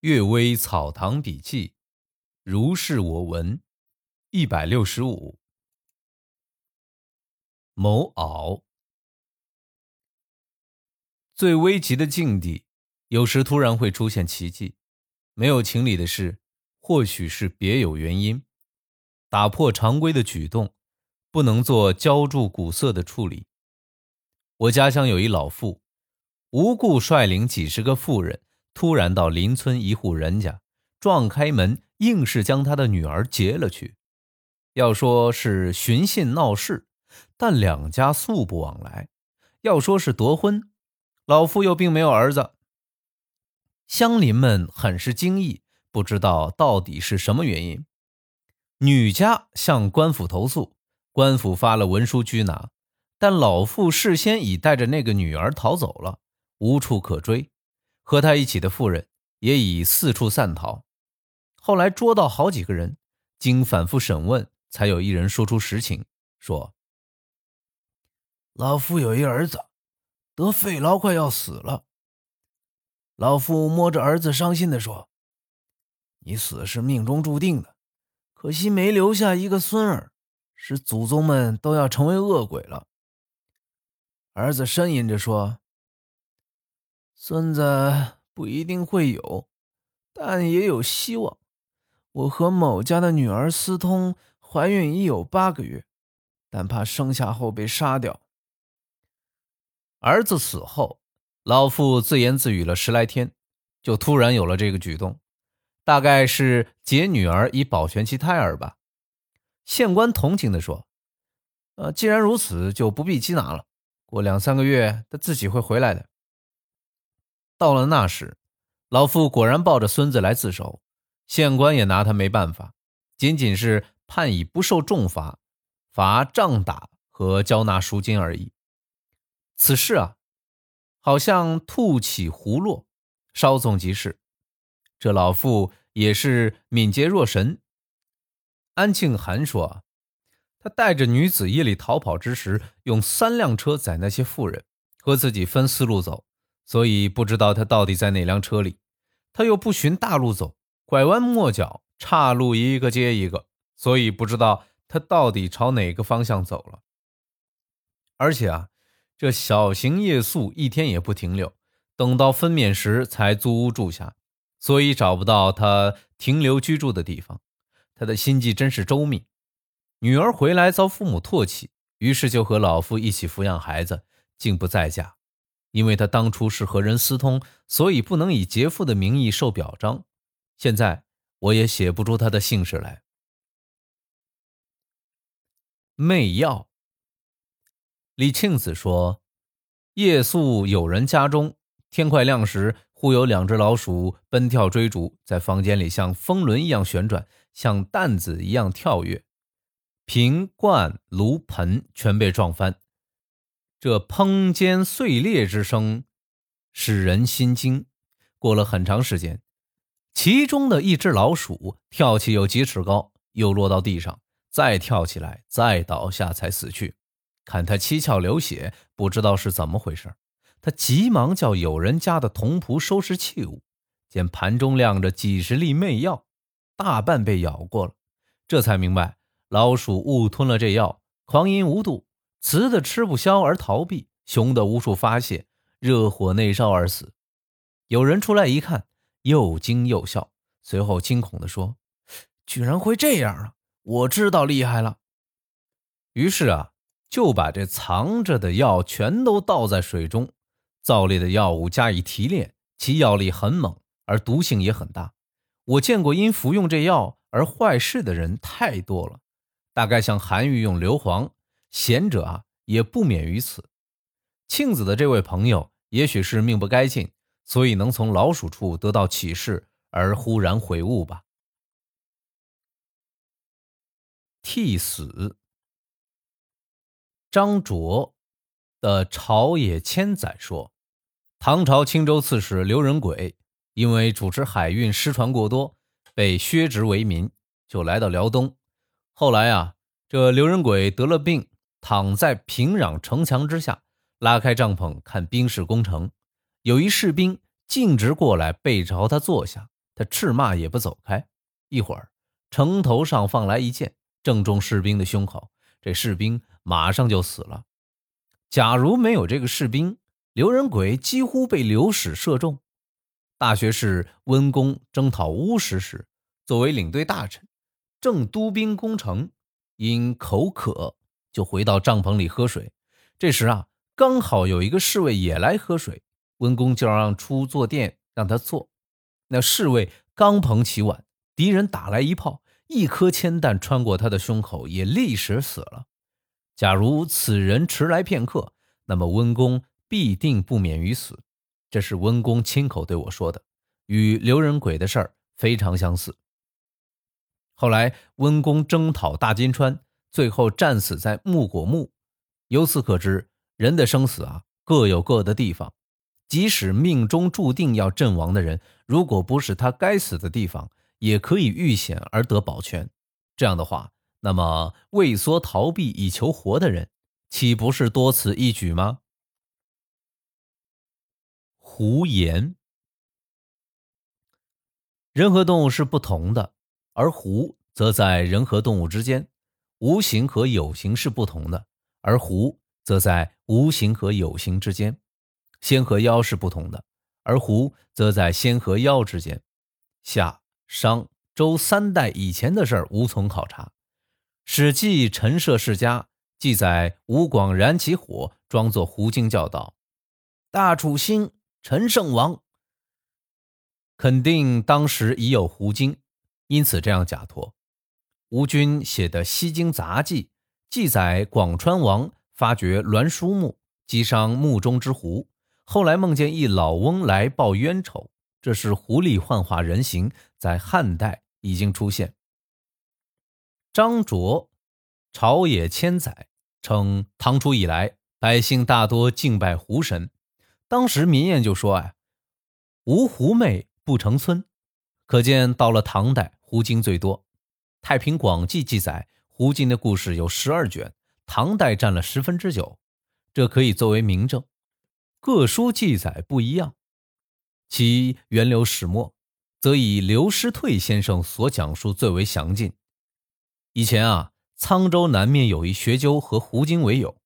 阅微草堂笔记，如是我闻，一百六十五。某袄，最危急的境地，有时突然会出现奇迹。没有情理的事，或许是别有原因。打破常规的举动，不能做浇筑古色的处理。我家乡有一老妇，无故率领几十个妇人。突然到邻村一户人家，撞开门，硬是将他的女儿劫了去。要说是寻衅闹事，但两家素不往来；要说是夺婚，老妇又并没有儿子。乡邻们很是惊异，不知道到底是什么原因。女家向官府投诉，官府发了文书拘拿，但老妇事先已带着那个女儿逃走了，无处可追。和他一起的妇人也已四处散逃，后来捉到好几个人，经反复审问，才有一人说出实情，说：“老夫有一儿子，得肺痨，快要死了。老夫摸着儿子，伤心的说：‘你死是命中注定的，可惜没留下一个孙儿，使祖宗们都要成为恶鬼了。’儿子呻吟着说。”孙子不一定会有，但也有希望。我和某家的女儿私通，怀孕已有八个月，但怕生下后被杀掉。儿子死后，老妇自言自语了十来天，就突然有了这个举动，大概是劫女儿以保全其胎儿吧。县官同情地说：“呃，既然如此，就不必缉拿了。过两三个月，他自己会回来的。”到了那时，老妇果然抱着孙子来自首，县官也拿他没办法，仅仅是判以不受重罚，罚杖打和交纳赎金而已。此事啊，好像兔起胡落，稍纵即逝。这老妇也是敏捷若神。安庆涵说，他带着女子夜里逃跑之时，用三辆车载那些妇人，和自己分四路走。所以不知道他到底在哪辆车里，他又不循大路走，拐弯抹角，岔路一个接一个，所以不知道他到底朝哪个方向走了。而且啊，这小型夜宿一天也不停留，等到分娩时才租屋住下，所以找不到他停留居住的地方。他的心计真是周密。女儿回来遭父母唾弃，于是就和老父一起抚养孩子，竟不再嫁。因为他当初是和人私通，所以不能以劫富的名义受表彰。现在我也写不出他的姓氏来。媚药。李庆子说，夜宿友人家中，天快亮时，忽有两只老鼠奔跳追逐，在房间里像风轮一样旋转，像担子一样跳跃，瓶罐炉盆全被撞翻。这烹煎碎裂之声，使人心惊。过了很长时间，其中的一只老鼠跳起有几尺高，又落到地上，再跳起来，再倒下，才死去。看他七窍流血，不知道是怎么回事。他急忙叫有人家的童仆收拾器物，见盘中晾着几十粒媚药，大半被咬过了，这才明白老鼠误吞了这药，狂淫无度。雌的吃不消而逃避，雄的无处发泄，热火内烧而死。有人出来一看，又惊又笑，随后惊恐地说：“居然会这样啊！我知道厉害了。”于是啊，就把这藏着的药全都倒在水中，造烈的药物加以提炼，其药力很猛，而毒性也很大。我见过因服用这药而坏事的人太多了，大概像韩愈用硫磺。贤者啊，也不免于此。庆子的这位朋友，也许是命不该尽，所以能从老鼠处得到启示而忽然悔悟吧。替死。张卓的《朝野千载》说，唐朝青州刺史刘仁轨因为主持海运失船过多，被削职为民，就来到辽东。后来啊，这刘仁轨得了病。躺在平壤城墙之下，拉开帐篷看兵士攻城。有一士兵径直过来，背朝他坐下。他斥骂也不走开。一会儿，城头上放来一箭，正中士兵的胸口，这士兵马上就死了。假如没有这个士兵，刘仁轨几乎被刘史射中。大学士温公征讨乌石时，作为领队大臣，正督兵攻城，因口渴，就回到帐篷里喝水。这时啊，刚好有一个侍卫也来喝水，温公就让出坐垫让他坐。那侍卫刚捧起碗，敌人打来一炮，一颗铅弹穿过他的胸口，也立时死了。假如此人迟来片刻，那么温公必定不免于死。这是温公亲口对我说的，与刘仁轨的事儿非常相似。后来温公征讨大金川，最后战死在木果木。由此可知，人的生死啊，各有各的地方。即使命中注定要阵亡的人，如果不是他该死的地方，也可以遇险而得保全。这样的话。那么，畏缩逃避以求活的人，岂不是多此一举吗？胡言。人和动物是不同的，而狐则在人和动物之间；无形和有形是不同的，而狐则在无形和有形之间；仙和妖是不同的，而狐则在仙和妖之间。夏、商、周三代以前的事儿无从考察。《史记·陈涉世家》记载，吴广燃起火，装作狐精，叫道：“大楚兴，陈胜王。”肯定当时已有狐精，因此这样假托。吴军写的《西京杂记》记载，广川王发掘栾书墓，击伤墓中之狐，后来梦见一老翁来报冤仇，这是狐狸幻化人形，在汉代已经出现。张卓，朝野千载，称唐初以来，百姓大多敬拜狐神。当时民谚就说：“啊，无狐媚不成村。”可见到了唐代，狐精最多。《太平广记》记载，狐精的故事有十二卷，唐代占了十分之九，这可以作为明证。各书记载不一样，其源流始末，则以刘师退先生所讲述最为详尽。以前啊，沧州南面有一学究和胡精为友，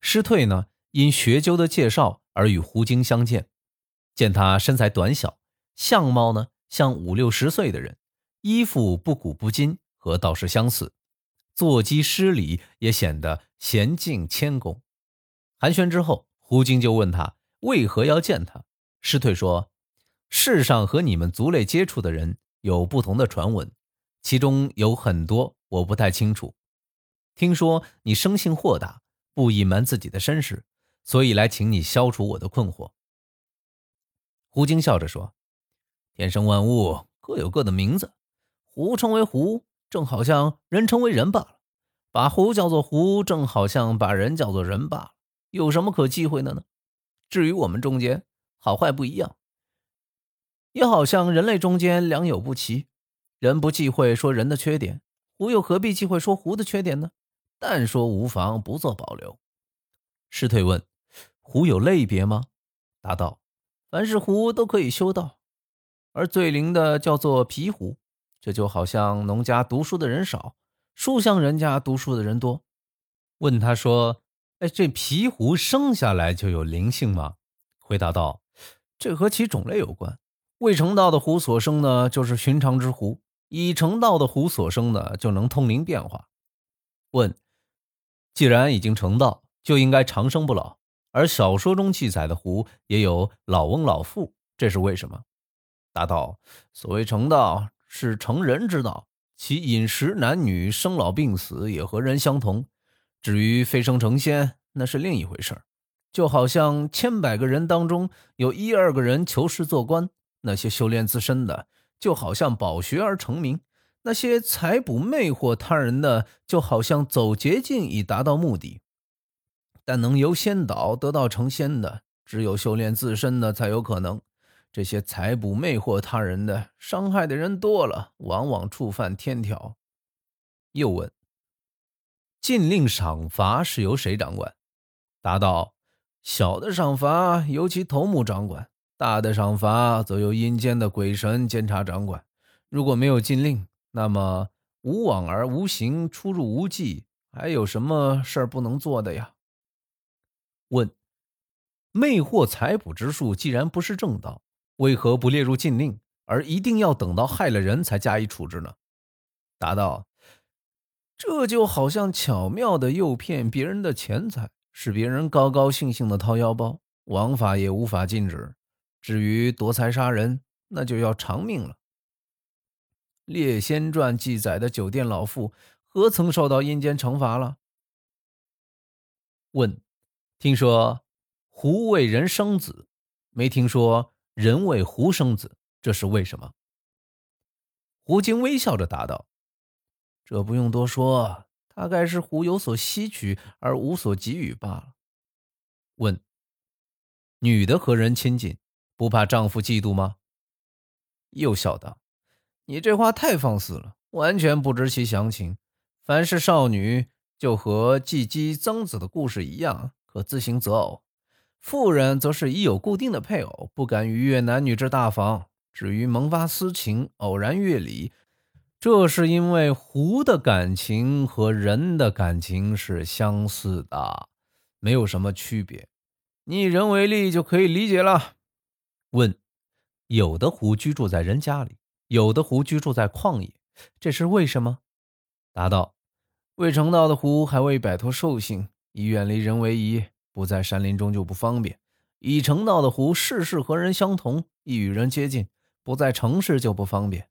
师退呢因学究的介绍而与胡精相见，见他身材短小，相貌呢像五六十岁的人，衣服不古不今，和道士相似，坐机施礼也显得娴静谦恭。寒暄之后，胡精就问他为何要见他。师退说：“世上和你们族类接触的人有不同的传闻，其中有很多。”我不太清楚，听说你生性豁达，不隐瞒自己的身世，所以来请你消除我的困惑。胡精笑着说：“天生万物各有各的名字，狐称为狐，正好像人称为人罢了；把狐叫做狐，正好像把人叫做人罢了。有什么可忌讳的呢？至于我们中间好坏不一样，也好像人类中间良莠不齐，人不忌讳说人的缺点。”狐又何必忌讳说狐的缺点呢？但说无妨，不做保留。师退问：“狐有类别吗？”答道：“凡是狐都可以修道，而最灵的叫做皮狐。这就好像农家读书的人少，书香人家读书的人多。”问他说：“哎，这皮狐生下来就有灵性吗？”回答道：“这和其种类有关。未成道的狐所生的，就是寻常之狐。”已成道的狐所生的就能通灵变化。问：既然已经成道，就应该长生不老，而小说中记载的狐也有老翁老妇，这是为什么？答道：所谓成道是成人之道，其饮食、男女、生老病死也和人相同。至于飞升成仙，那是另一回事儿。就好像千百个人当中有一二个人求仕做官，那些修炼自身的。就好像饱学而成名，那些采捕魅惑他人的，就好像走捷径以达到目的。但能由仙岛得到成仙的，只有修炼自身的才有可能。这些财捕魅惑他人的，伤害的人多了，往往触犯天条。又问：禁令赏罚是由谁掌管？答道：小的赏罚由其头目掌管，大的赏罚则由阴间的鬼神监察掌管。如果没有禁令，那么无往而无形，出入无忌，还有什么事儿不能做的呀？问：魅惑财捕之术既然不是正道，为何不列入禁令，而一定要等到害了人才加以处置呢？答道：这就好像巧妙的诱骗别人的钱财，使别人高高兴兴的掏腰包，王法也无法禁止。至于夺财杀人，那就要偿命了。《列仙传》记载的酒店老妇，何曾受到阴间惩罚了？问：听说狐为人生子，没听说人为狐生子，这是为什么？狐精微笑着答道：“这不用多说，大概是狐有所吸取而无所给予罢了。”问：女的和人亲近，不怕丈夫嫉妒吗？又笑道。你这话太放肆了，完全不知其详情。凡是少女，就和季姬曾子的故事一样，可自行择偶；妇人则是已有固定的配偶，不敢逾越男女之大防。至于萌发私情、偶然越礼，这是因为狐的感情和人的感情是相似的，没有什么区别。你以人为例就可以理解了。问：有的狐居住在人家里？有的狐居住在旷野，这是为什么？答道：未成道的狐还未摆脱兽性，以远离人为宜，不在山林中就不方便；已成道的狐事事和人相同，易与人接近，不在城市就不方便。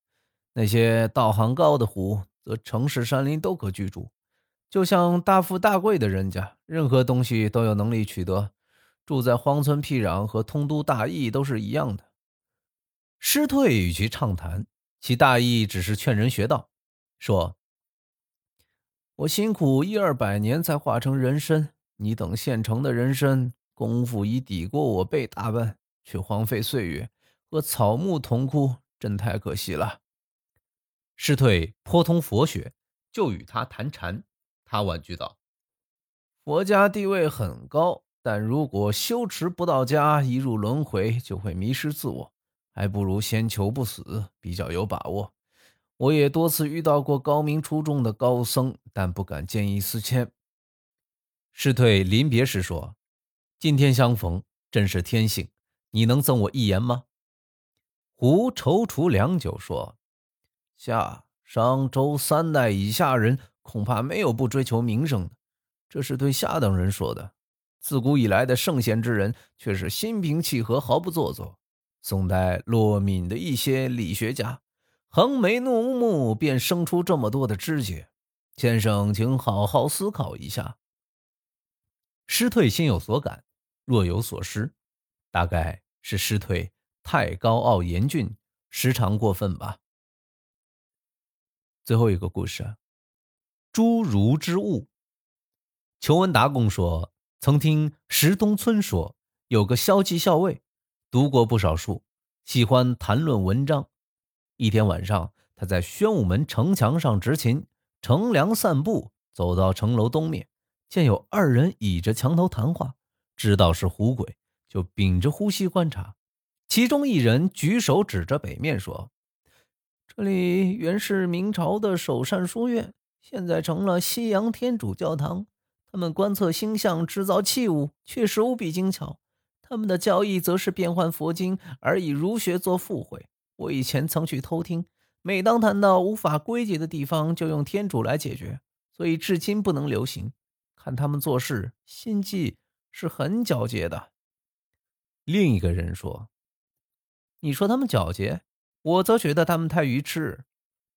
那些道行高的狐，则城市山林都可居住，就像大富大贵的人家，任何东西都有能力取得。住在荒村僻壤和通都大邑都是一样的。师退与其畅谈，其大意只是劝人学道，说：“我辛苦一二百年才化成人身，你等现成的人身功夫已抵过我辈大半，却荒废岁月，和草木同枯，真太可惜了。”师退颇通佛学，就与他谈禅。他婉拒道：“佛家地位很高，但如果修持不到家，一入轮回就会迷失自我。”还不如先求不死比较有把握。我也多次遇到过高明出众的高僧，但不敢见异思迁。师退临别时说：“今天相逢，真是天幸。你能赠我一言吗？”胡踌躇良久，说：“夏、商、周三代以下人，恐怕没有不追求名声的。这是对下等人说的。自古以来的圣贤之人，却是心平气和，毫不做作。”宋代骆敏的一些理学家，横眉怒目，便生出这么多的知觉。先生，请好好思考一下。师退心有所感，若有所失，大概是师退太高傲严峻，时常过分吧。最后一个故事，侏儒之物。裘文达公说，曾听石东村说，有个骁骑校尉。读过不少书，喜欢谈论文章。一天晚上，他在宣武门城墙上执勤，乘凉散步，走到城楼东面，见有二人倚着墙头谈话，知道是狐鬼，就屏着呼吸观察。其中一人举手指着北面说：“这里原是明朝的首善书院，现在成了西洋天主教堂。他们观测星象，制造器物，确实无比精巧。”他们的教义则是变换佛经，而以儒学做附会。我以前曾去偷听，每当谈到无法归结的地方，就用天主来解决，所以至今不能流行。看他们做事，心计是很皎洁的。另一个人说：“你说他们皎洁，我则觉得他们太愚痴。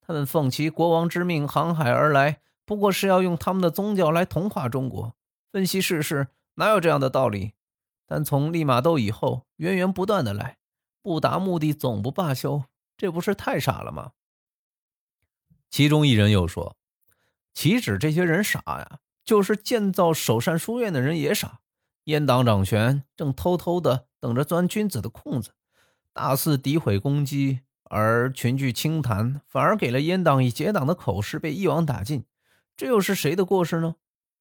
他们奉其国王之命航海而来，不过是要用他们的宗教来同化中国。分析世事，哪有这样的道理？”但从利玛窦以后，源源不断的来，不达目的总不罢休，这不是太傻了吗？其中一人又说：“岂止这些人傻呀，就是建造首善书院的人也傻。阉党掌权，正偷偷的等着钻君子的空子，大肆诋毁攻击，而群聚清谈，反而给了阉党以结党的口实，被一网打尽。这又是谁的过失呢？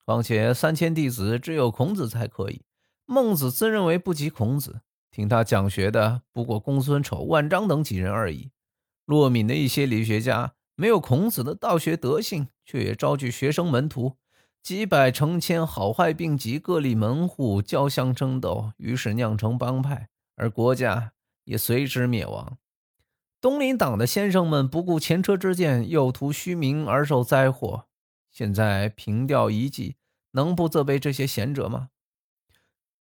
况且三千弟子，只有孔子才可以。”孟子自认为不及孔子，听他讲学的不过公孙丑、万章等几人而已。洛敏的一些理学家没有孔子的道学德性，却也招聚学生门徒，几百成千，好坏并集，各立门户，交相争斗，于是酿成帮派，而国家也随之灭亡。东林党的先生们不顾前车之鉴，又图虚名而受灾祸。现在凭吊遗迹，能不责备这些贤者吗？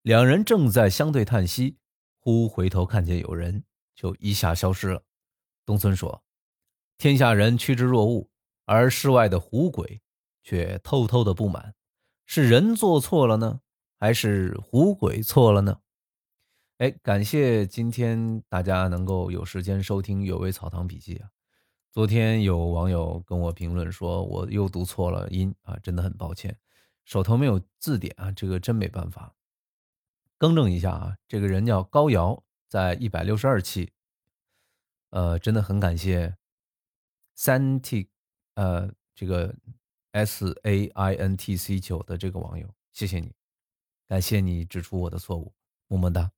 两人正在相对叹息，忽回头看见有人，就一下消失了。东村说：“天下人趋之若鹜，而世外的狐鬼却偷偷的不满，是人做错了呢，还是狐鬼错了呢？”哎，感谢今天大家能够有时间收听《有为草堂笔记》啊。昨天有网友跟我评论说，我又读错了音啊，真的很抱歉，手头没有字典啊，这个真没办法。更正一下啊，这个人叫高瑶，在一百六十二期。呃，真的很感谢三 T，呃，这个 S A I N T C 九的这个网友，谢谢你，感谢你指出我的错误，么么哒。